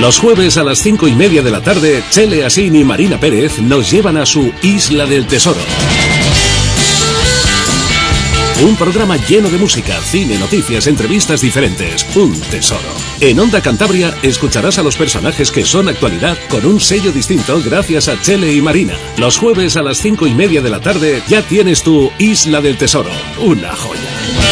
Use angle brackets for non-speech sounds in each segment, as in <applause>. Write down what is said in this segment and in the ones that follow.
Los jueves a las cinco y media de la tarde, Chele Asín y Marina Pérez nos llevan a su Isla del Tesoro. Un programa lleno de música, cine, noticias, entrevistas diferentes. Un tesoro. En Onda Cantabria escucharás a los personajes que son actualidad con un sello distinto gracias a Chele y Marina. Los jueves a las cinco y media de la tarde ya tienes tu Isla del Tesoro. Una joya.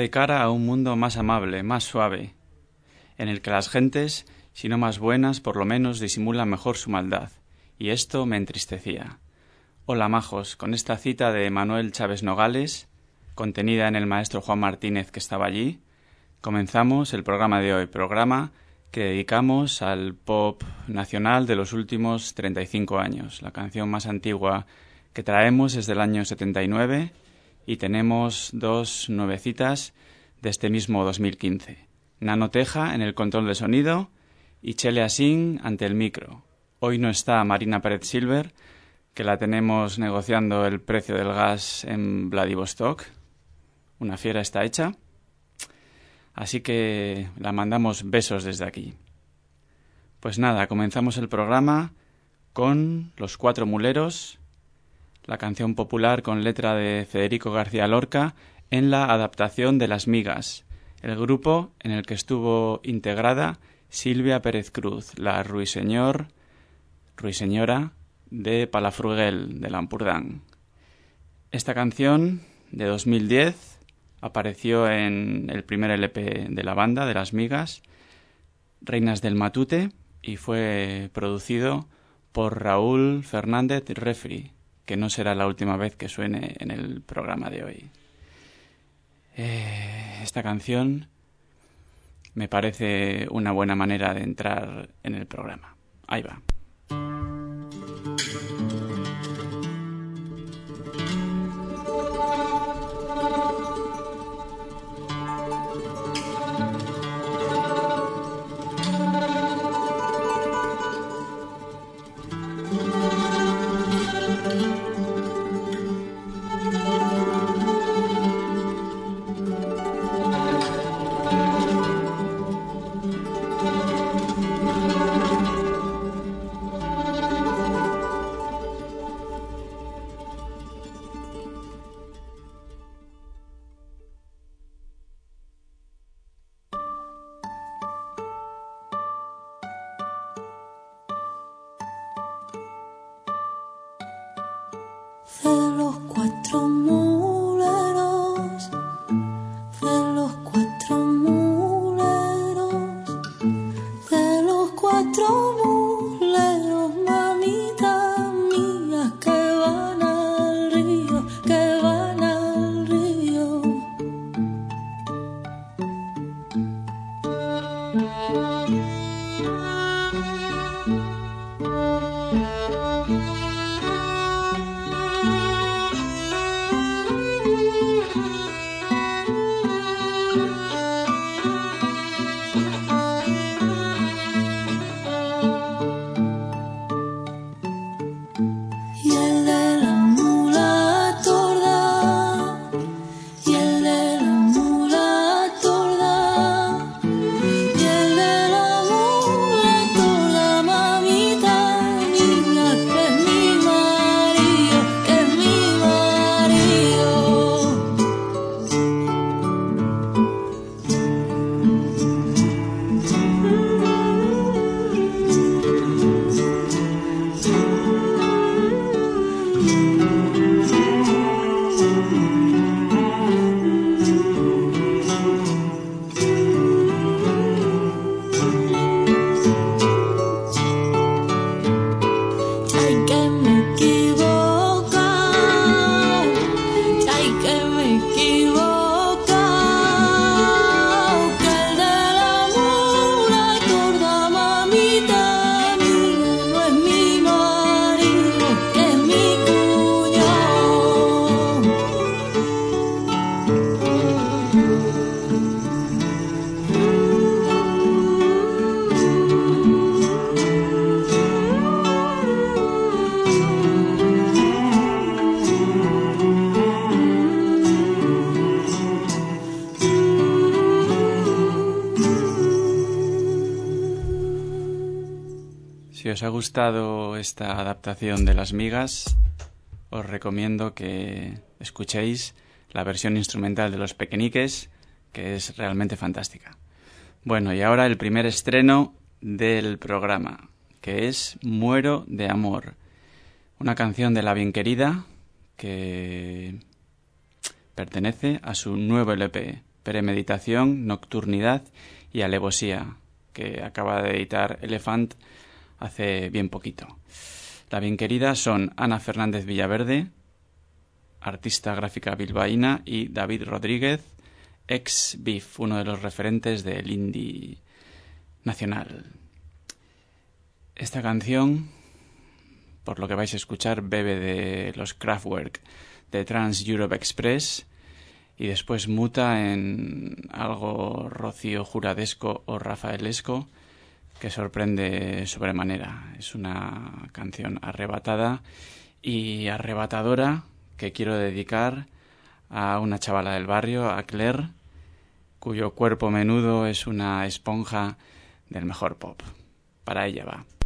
De cara a un mundo más amable, más suave, en el que las gentes, si no más buenas, por lo menos disimulan mejor su maldad, y esto me entristecía. Hola majos, con esta cita de Manuel Chávez Nogales, contenida en el maestro Juan Martínez que estaba allí, comenzamos el programa de hoy, programa que dedicamos al pop nacional de los últimos 35 años. La canción más antigua que traemos es del año 79 y tenemos dos nuevecitas de este mismo 2015. Nano Teja en el control de sonido y Chele Asing ante el micro. Hoy no está Marina Pérez Silver, que la tenemos negociando el precio del gas en Vladivostok. Una fiera está hecha. Así que la mandamos besos desde aquí. Pues nada, comenzamos el programa con Los Cuatro Muleros la canción popular con letra de Federico García Lorca en la adaptación de Las Migas, el grupo en el que estuvo integrada Silvia Pérez Cruz, la ruiseñor, ruiseñora de Palafruguel, de Lampurdán. Esta canción, de 2010, apareció en el primer LP de la banda, de Las Migas, Reinas del Matute, y fue producido por Raúl Fernández Refri, que no será la última vez que suene en el programa de hoy. Eh, esta canción me parece una buena manera de entrar en el programa. Ahí va. Os ha gustado esta adaptación de Las Migas, os recomiendo que escuchéis la versión instrumental de Los Pequeñiques, que es realmente fantástica. Bueno, y ahora el primer estreno del programa, que es Muero de Amor, una canción de la bien querida que pertenece a su nuevo LP, Premeditación, Nocturnidad y Alevosía, que acaba de editar Elephant hace bien poquito. La bien querida son Ana Fernández Villaverde, artista gráfica bilbaína, y David Rodríguez, ex BIF, uno de los referentes del indie nacional. Esta canción, por lo que vais a escuchar, bebe de los Kraftwerk de Trans Europe Express y después muta en algo rocío juradesco o rafaelesco que sorprende sobremanera. Es una canción arrebatada y arrebatadora que quiero dedicar a una chavala del barrio, a Claire, cuyo cuerpo menudo es una esponja del mejor pop. Para ella va.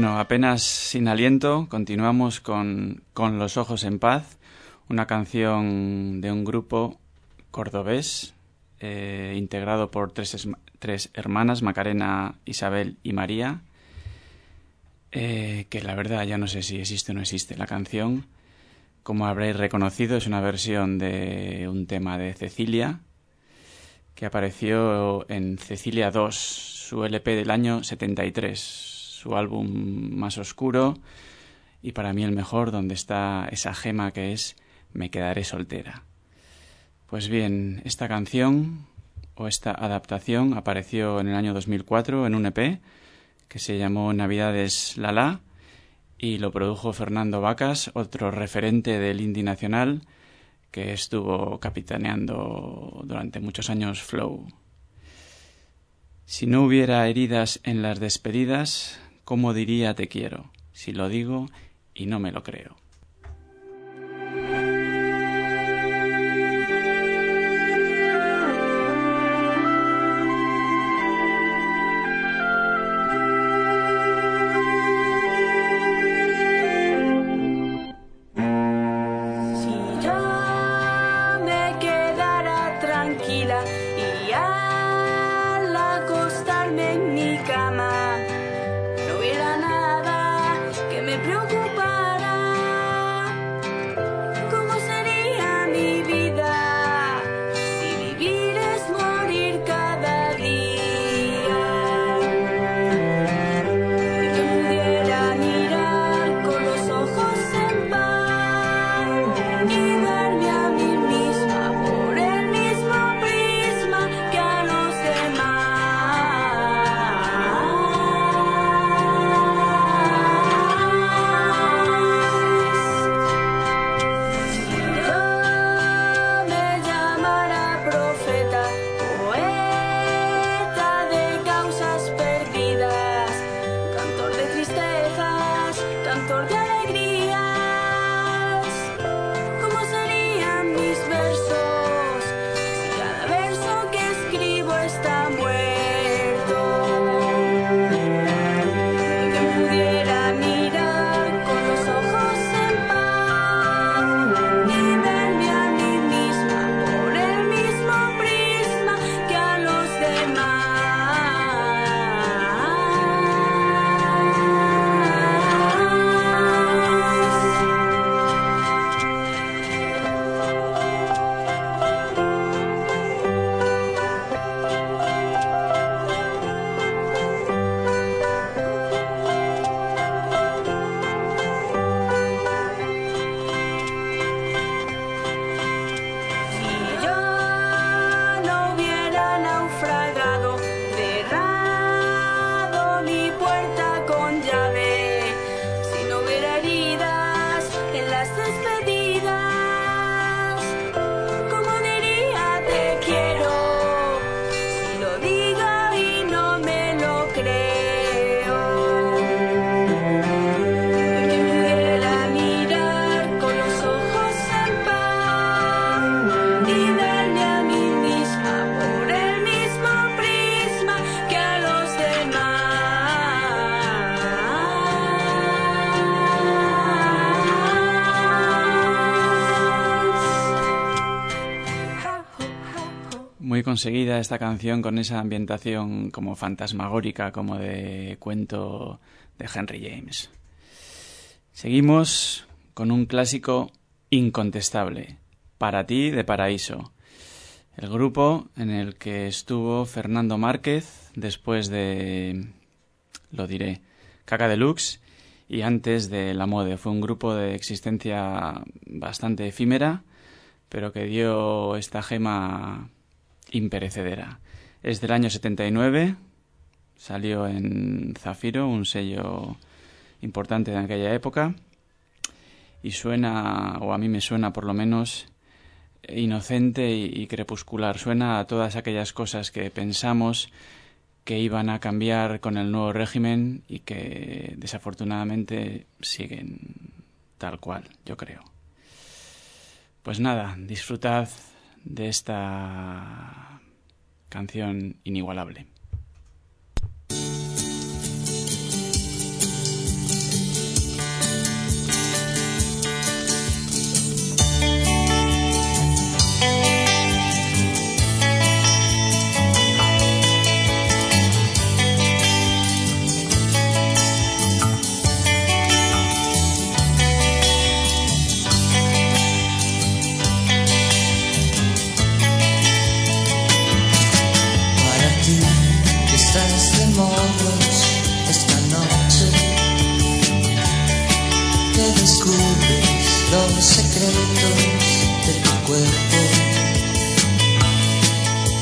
Bueno, apenas sin aliento, continuamos con, con Los Ojos en Paz, una canción de un grupo cordobés eh, integrado por tres, tres, hermanas, Macarena, Isabel y María, eh, que la verdad ya no sé si existe o no existe. La canción, como habréis reconocido, es una versión de un tema de Cecilia, que apareció en Cecilia 2, su LP del año 73, su álbum más oscuro y para mí el mejor, donde está esa gema que es Me quedaré soltera. Pues bien, esta canción o esta adaptación apareció en el año 2004 en un EP que se llamó Navidades Lala y lo produjo Fernando Vacas, otro referente del indie nacional que estuvo capitaneando durante muchos años Flow. Si no hubiera heridas en las despedidas, ¿cómo diría te quiero? Si lo digo y no me lo creo. Conseguida esta canción con esa ambientación como fantasmagórica, como de cuento de Henry James. Seguimos con un clásico incontestable, Para ti de Paraíso, el grupo en el que estuvo Fernando Márquez después de, lo diré, Caca Deluxe y antes de La Mode. Fue un grupo de existencia bastante efímera, pero que dio esta gema imperecedera. Es del año 79, salió en Zafiro, un sello importante de aquella época, y suena, o a mí me suena por lo menos, inocente y, crepuscular. Suena a todas aquellas cosas que pensamos que iban a cambiar con el nuevo régimen y que desafortunadamente siguen tal cual, yo creo. Pues nada, disfrutad de esta canción inigualable. Secretos de tu cuerpo.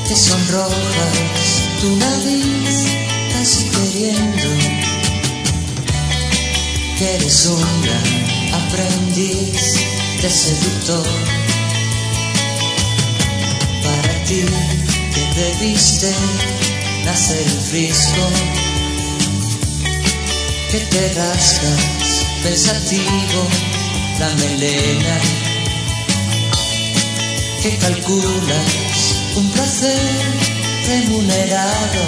Que sonrojas tu nariz casi queriendo que eres un gran aprendiz de seductor. Para ti que debiste nacer el frisco que te rascas pensativo la melena que calculas un placer remunerado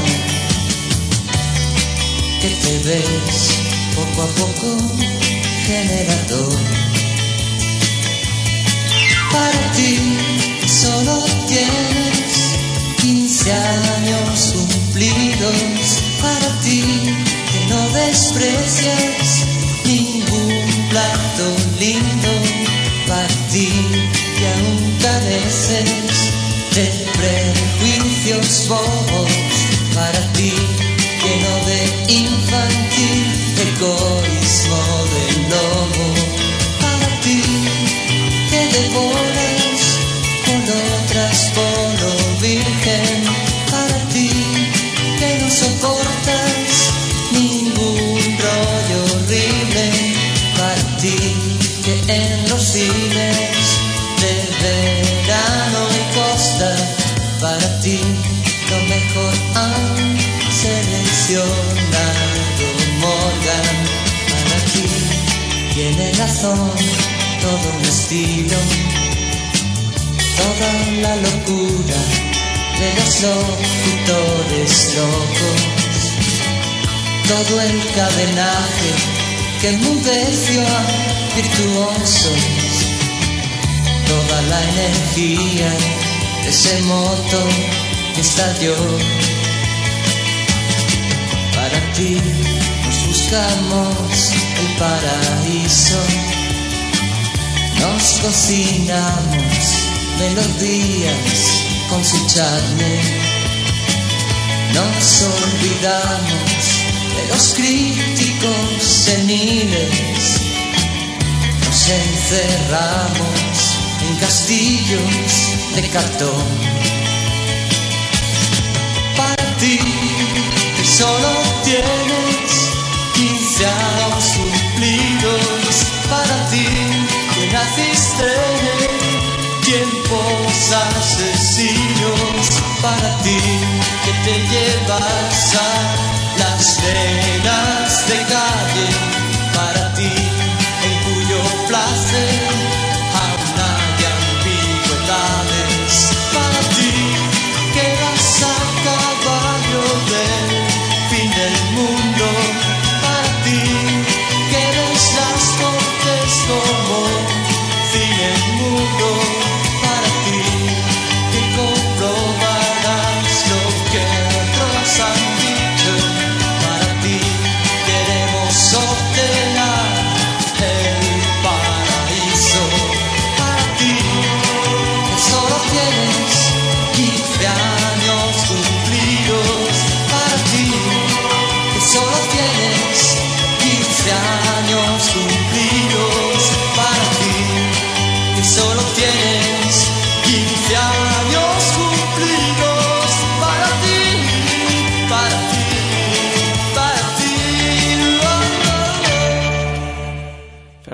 que te ves poco a poco generador. Para ti solo tienes 15 años cumplidos, para ti que no desprecias lindo, para ti que aún careces de prejuicios bobos para ti, lleno de infantil egoísmo del lobo, seleccionado Morgan, para ti tiene razón todo un estilo, toda la locura de los locutores locos, todo el cadenaje que enmudeció a virtuosos toda la energía de ese moto que estalló. Ti nos buscamos el paraíso, nos cocinamos melodías con su charne, nos olvidamos de los críticos seniles, nos encerramos en castillos de cartón. Para ti, solo tienes 15 años cumplidos, para ti, que naciste tiempos asesinos, para ti, que te llevas a las cenas de calle,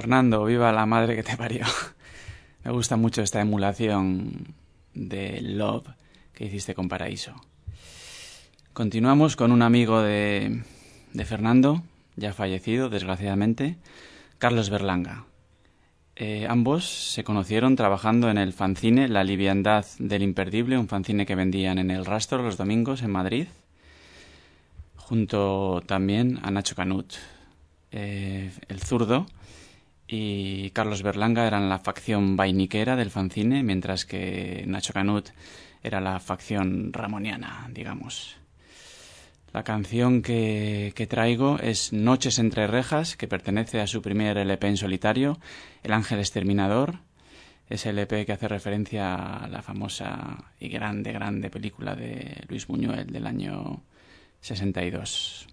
Fernando, viva la madre que te parió. <laughs> Me gusta mucho esta emulación de Love que hiciste con Paraíso. Continuamos con un amigo de, de Fernando, ya fallecido, desgraciadamente, Carlos Berlanga. Eh, ambos se conocieron trabajando en el fanzine La Liviandad del Imperdible, un fanzine que vendían en el rastro los domingos en Madrid, junto también a Nacho Canut, eh, el zurdo, y Carlos Berlanga eran la facción vainiquera del fanzine, mientras que Nacho Canut era la facción ramoniana, digamos. La canción que, que, traigo es Noches entre rejas, que pertenece a su primer LP en solitario, El Ángel Exterminador. Es el LP que hace referencia a la famosa y grande, grande película de Luis Buñuel del año 62.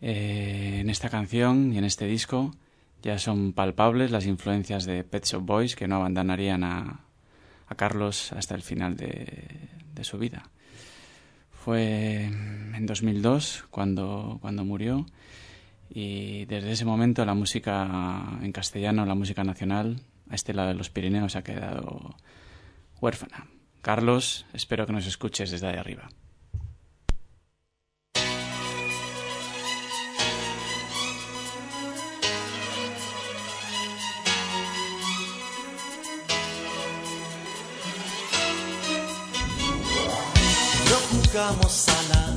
Eh, en esta canción y en este disco Ya son palpables las influencias de Pet Shop Boys que no abandonarían a, Carlos hasta el final de, de, su vida. Fue en 2002 cuando, cuando murió y desde ese momento la música en castellano, la música nacional, a este lado de los Pirineos ha quedado huérfana. Carlos, espero que nos escuches desde ahí arriba. Jugamos a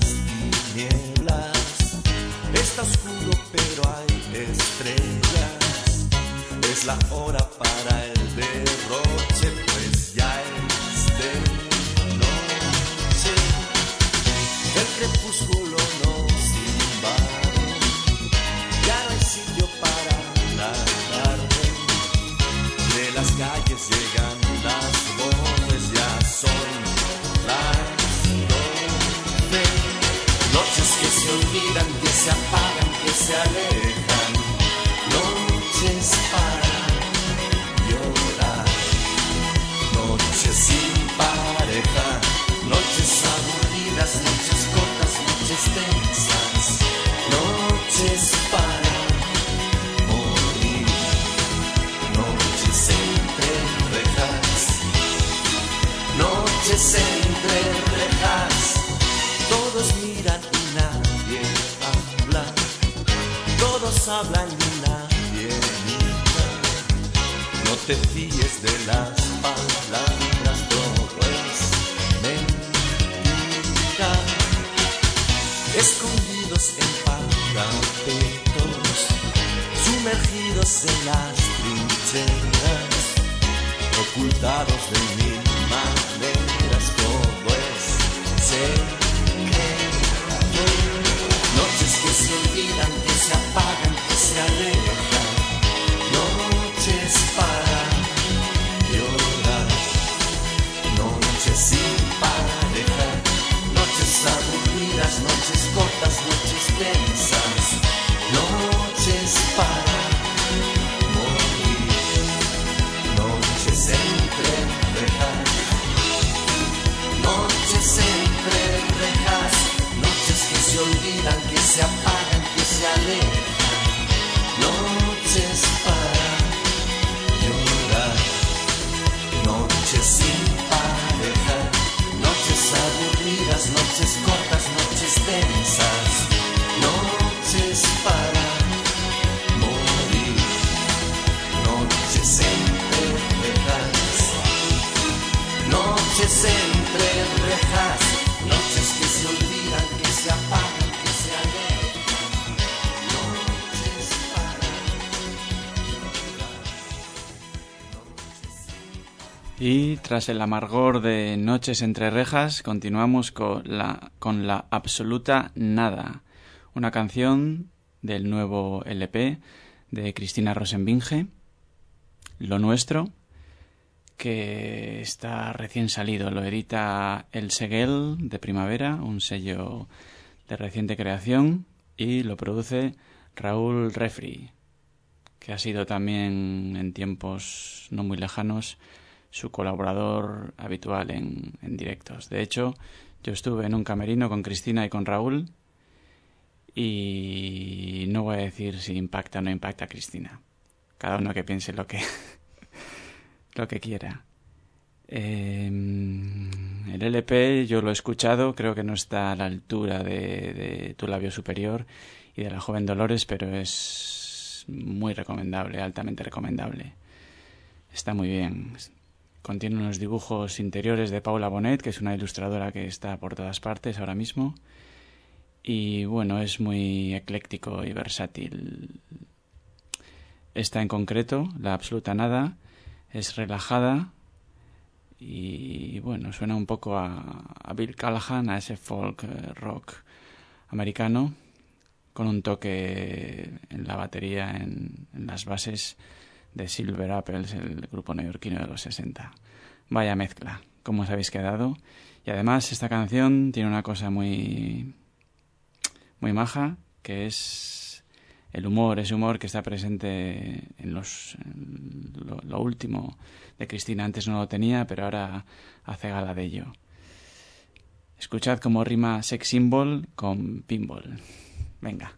tras el amargor de Noches entre rejas, continuamos con la, con la absoluta nada, una canción del nuevo LP de Cristina Rosenbinge, Lo Nuestro, que está recién salido. Lo edita El Seguel de Primavera, un sello de reciente creación, y lo produce Raúl Refri, que ha sido también en tiempos no muy lejanos su colaborador habitual en, en directos. De hecho, yo estuve en un camerino con Cristina y con Raúl y no voy a decir si impacta o no impacta a Cristina. Cada uno que piense lo que <laughs> lo que quiera. Eh, el LP yo lo he escuchado, creo que no está a la altura de, de, Tu labio superior y de La joven Dolores, pero es muy recomendable, altamente recomendable. Está muy bien. Contiene unos dibujos interiores de Paula Bonet, que es una ilustradora que está por todas partes ahora mismo. Y bueno, es muy ecléctico y versátil. Esta en concreto, La Absoluta Nada, es relajada y bueno, suena un poco a, a Bill Callahan, a ese folk rock americano, con un toque en la batería, en, en las bases de Silver Apples, el grupo neoyorquino de los 60. Vaya mezcla, como os habéis quedado. Y además esta canción tiene una cosa muy muy maja, que es el humor, ese humor que está presente en, los, lo, último de Cristina. Antes no lo tenía, pero ahora hace gala de ello. Escuchad cómo rima sex symbol con pinball. Venga.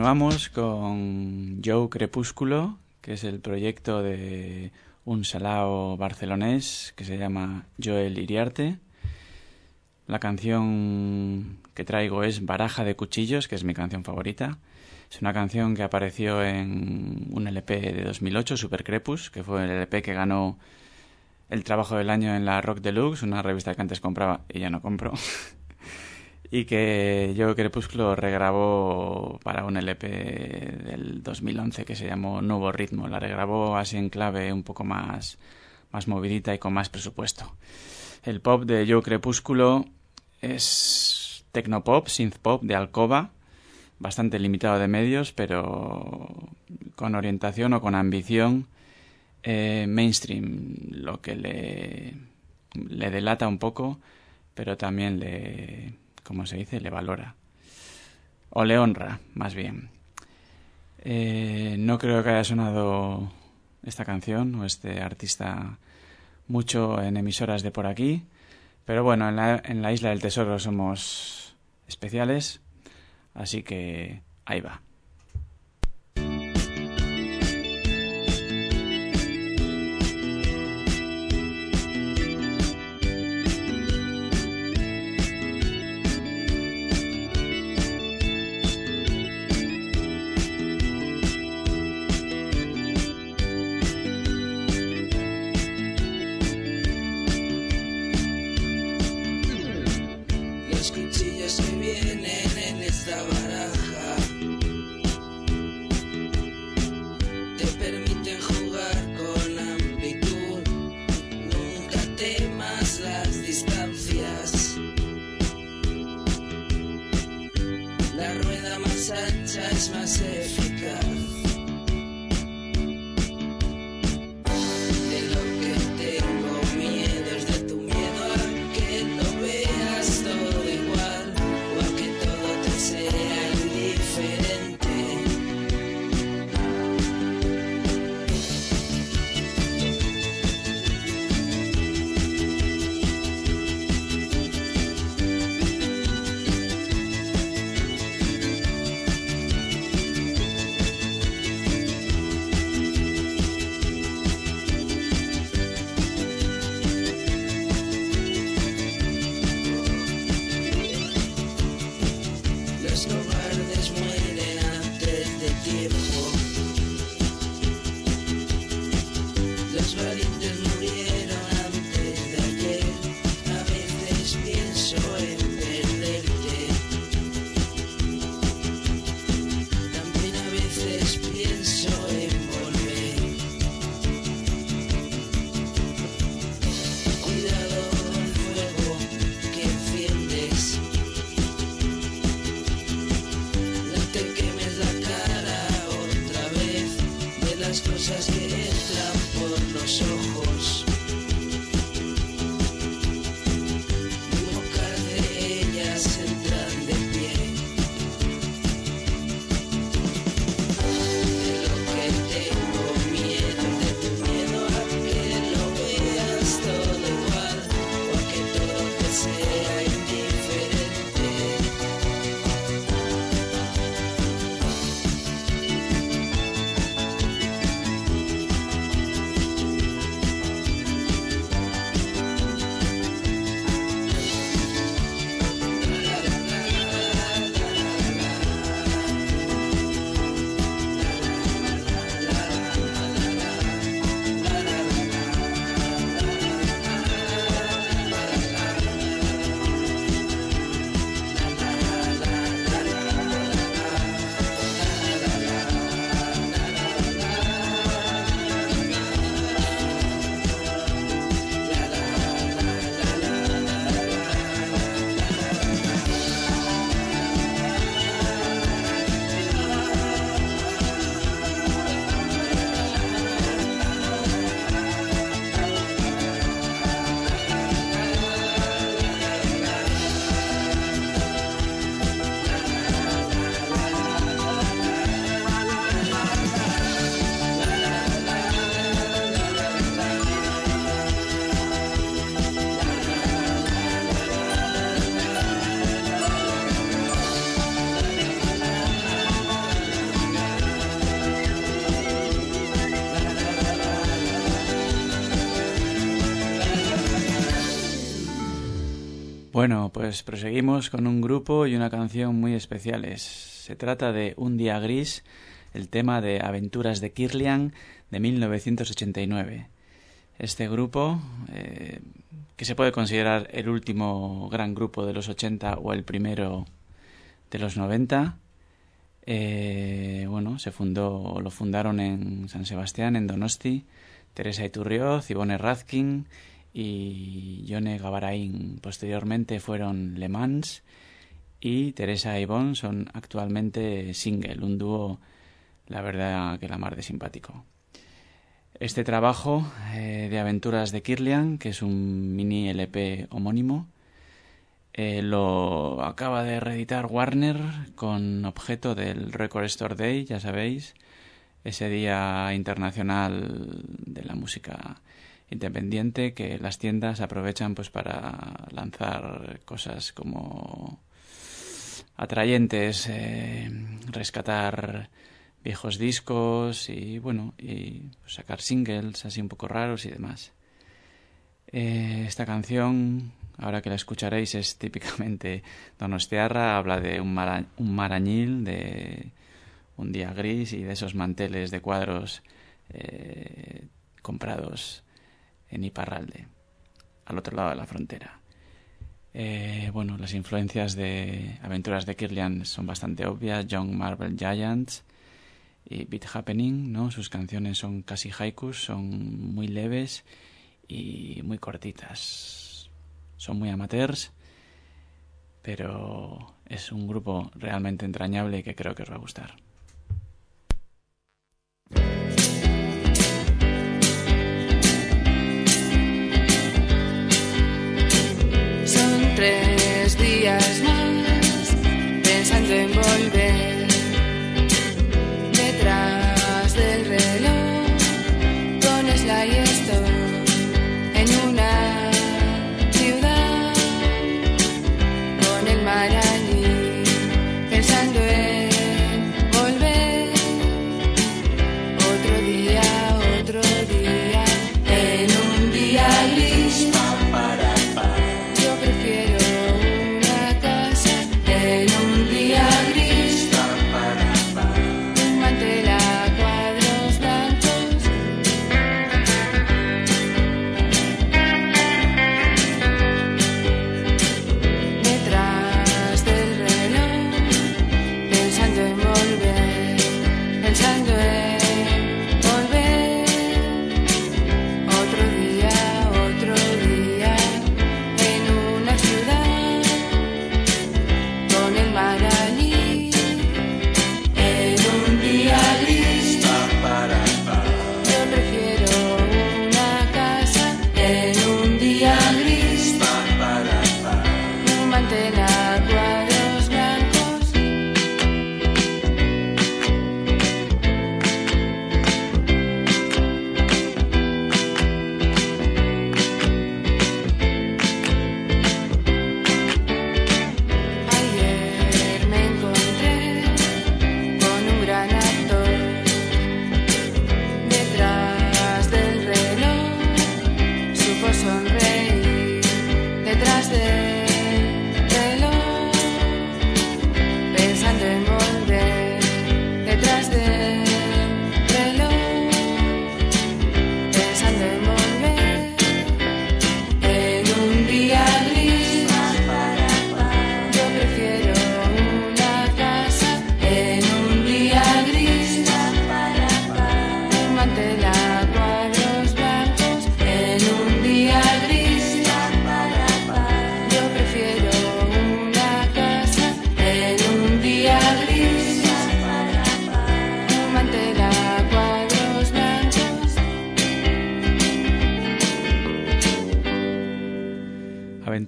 Continuamos con Joe Crepúsculo, que es el proyecto de un salao barcelonés que se llama Joel Iriarte. La canción que traigo es Baraja de Cuchillos, que es mi canción favorita. Es una canción que apareció en un LP de 2008, Super Crepus, que fue el LP que ganó el trabajo del año en la Rock Deluxe, una revista que antes compraba y ya no compro. <laughs> y que yo Crepúsculo regrabó para un LP del 2011 que se llamó Nuevo Ritmo. La regrabó así en clave un poco más, más movidita y con más presupuesto. El pop de Joe Crepúsculo es tecnopop, synthpop de alcoba, bastante limitado de medios, pero con orientación o con ambición eh, mainstream, lo que le, le delata un poco, pero también le, como se dice, le valora. O le honra, más bien. Eh, no creo que haya sonado esta canción o este artista mucho en emisoras de por aquí, pero bueno, en la, en la isla del tesoro somos especiales, así que ahí va. Pues proseguimos con un grupo y una canción muy especiales. Se trata de Un día gris, el tema de Aventuras de Kirlian de 1989. Este grupo, eh, que se puede considerar el último gran grupo de los 80 o el primero de los 90, eh, bueno, se fundó, lo fundaron en San Sebastián, en Donosti, Teresa Iturrioz, Ivone Razkin y Yone Gavarain. Posteriormente fueron Le Mans y Teresa y Ivonne son actualmente single, un dúo, la verdad que la mar de simpático. Este trabajo eh, de aventuras de Kirlian, que es un mini LP homónimo, eh, lo acaba de reeditar Warner con objeto del Record Store Day, ya sabéis, ese día internacional de la música independiente que las tiendas aprovechan pues para lanzar cosas como atrayentes, eh, rescatar viejos discos y bueno y pues, sacar singles así un poco raros y demás. Eh, esta canción, ahora que la escucharéis, es típicamente Donostiarra, habla de un, mara, un marañil, de un día gris y de esos manteles de cuadros eh, comprados en Iparralde, al otro lado de la frontera. Eh, bueno, las influencias de Aventuras de Kirlian son bastante obvias. Young Marvel Giants y Beat Happening, ¿no? Sus canciones son casi haikus, son muy leves y muy cortitas. Son muy amateurs, pero es un grupo realmente entrañable que creo que os va a gustar. Tres días más. Pensando en volver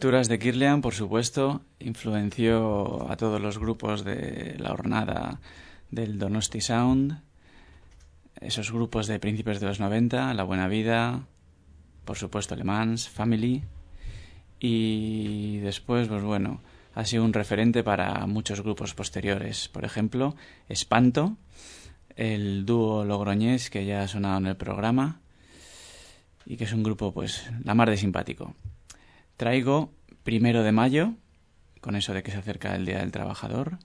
Aventuras de Kirlian, por supuesto, influenció a todos los grupos de la hornada del Donosti Sound, esos grupos de principios de los 90, La Buena Vida, por supuesto Le Mans, Family, y después, pues bueno, ha sido un referente para muchos grupos posteriores. Por ejemplo, Espanto, el dúo logroñés que ya ha sonado en el programa, y que es un grupo, pues, la mar de simpático. Traigo primero de mayo, con eso de que se acerca el Día del Trabajador,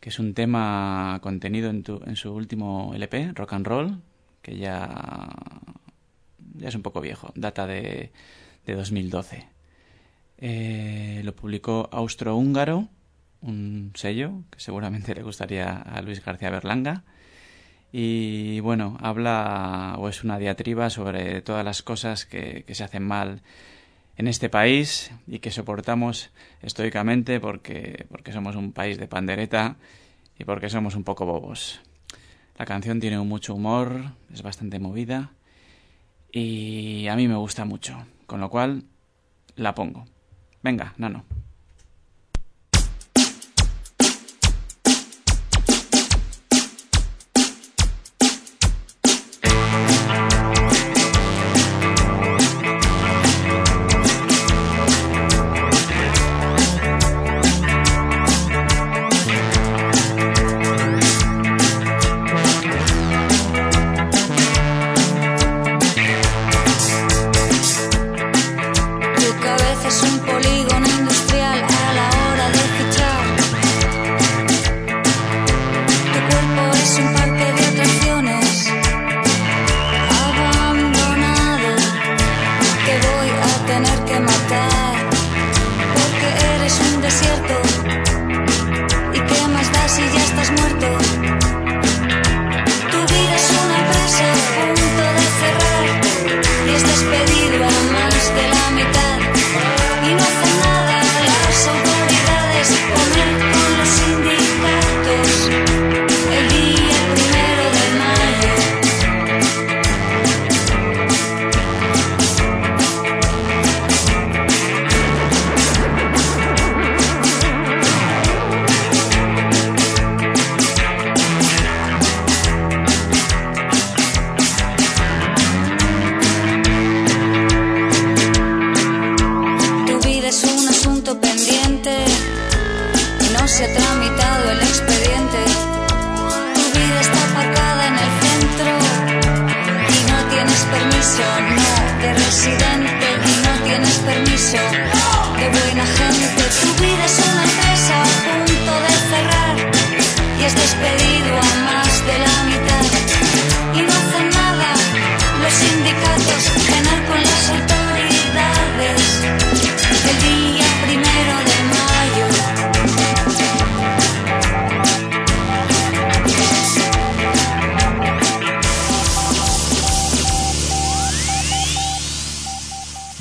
que es un tema contenido en, tu- en su último LP, Rock and Roll, que ya, ya es un poco viejo, data de, de 2012. Eh, lo publicó Austrohúngaro, un sello que seguramente le gustaría a Luis García Berlanga. Y bueno, habla o es una diatriba sobre todas las cosas que, que se hacen mal en este país y que soportamos estoicamente porque, porque somos un país de pandereta y porque somos un poco bobos. La canción tiene mucho humor, es bastante movida y a mí me gusta mucho, con lo cual la pongo. Venga, Nano. Tu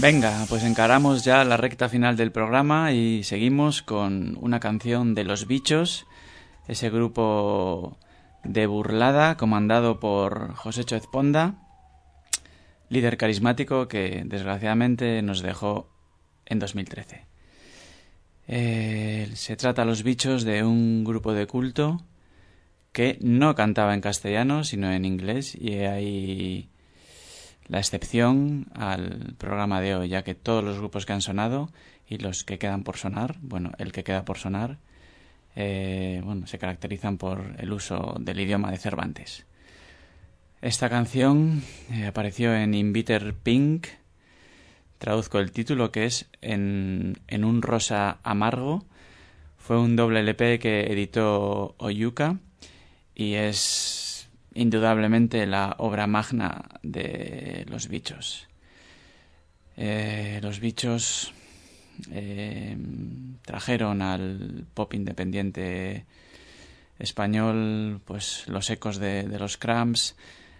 Venga, pues encaramos ya la recta final del programa y seguimos con una canción de Los Bichos, ese grupo de burlada comandado por José Ezponda, líder carismático que desgraciadamente nos dejó en 2013. Eh, se trata Los Bichos de un grupo de culto que no cantaba en castellano sino en inglés y hay la excepción al programa de hoy, ya que todos los grupos que han sonado y los que quedan por sonar, bueno, el que queda por sonar, eh, bueno, se caracterizan por el uso del idioma de Cervantes. Esta canción eh, apareció en Inviter Pink, traduzco el título que es en, en un rosa amargo, fue un doble LP que editó Oyuka y es indudablemente la obra magna de los bichos. Eh, los bichos eh, trajeron al pop independiente español pues los ecos de, los Cramps,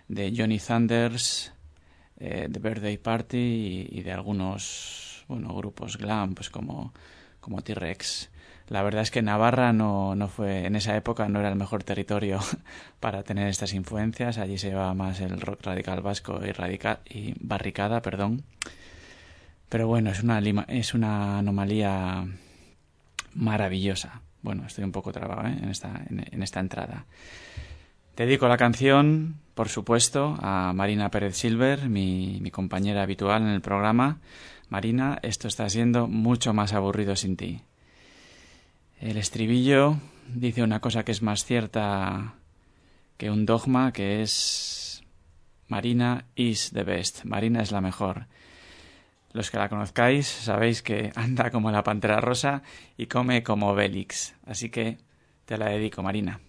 de Johnny Thunders, eh, de Birthday Party y, de algunos grupos glam pues como, como T-Rex. La verdad es que Navarra no, no fue, en esa época no era el mejor territorio <laughs> para tener estas influencias. Allí se llevaba más el rock radical vasco y, radical, y barricada, perdón. Pero bueno, es una, es una anomalía maravillosa. Bueno, estoy un poco trabado ¿eh? en, esta, en, en esta entrada. Dedico la canción, por supuesto, a Marina Pérez Silver, mi, mi compañera habitual en el programa. Marina, esto está siendo mucho más aburrido sin ti. El estribillo dice una cosa que es más cierta que un dogma, que es Marina is the best. Marina es la mejor. Los que la conozcáis sabéis que anda como la pantera rosa y come como Bélix. Así que te la dedico, Marina.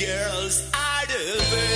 Girls are the best.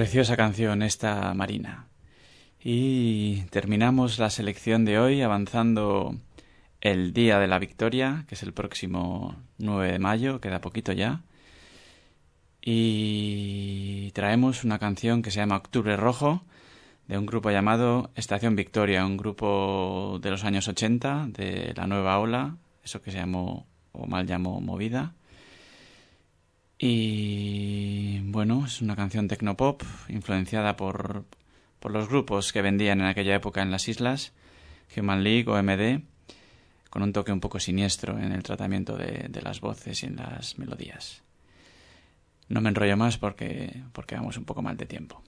Preciosa canción esta Marina. Y terminamos la selección de hoy avanzando el día de la victoria, que es el próximo 9 de mayo, queda poquito ya. Y traemos una canción que se llama Octubre Rojo, de un grupo llamado Estación Victoria, un grupo de los años 80, de la nueva ola, eso que se llamó, o mal llamó, Movida. Y bueno, es una canción tecnopop influenciada por, por los grupos que vendían en aquella época en las islas, Human League o MD, con un toque un poco siniestro en el tratamiento de, de las voces y en las melodías. No me enrollo más porque, porque vamos un poco mal de tiempo.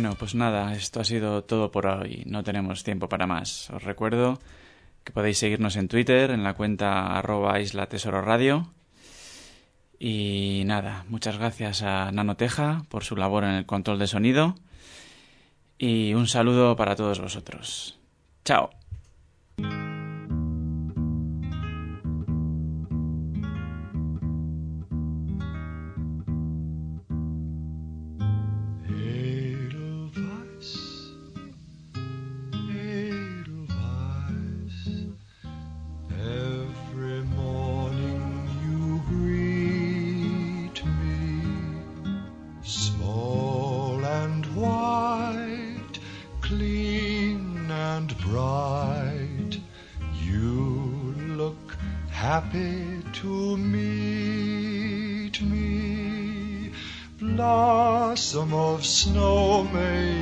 Bueno, pues nada, esto ha sido todo por hoy. No tenemos tiempo para más. Os recuerdo que podéis seguirnos en Twitter, en la cuenta arroba isla tesoro radio. Y nada, muchas gracias a Nanoteja por su labor en el control de sonido. Y un saludo para todos vosotros. Chao. Happy to meet me. Blossom of snow, may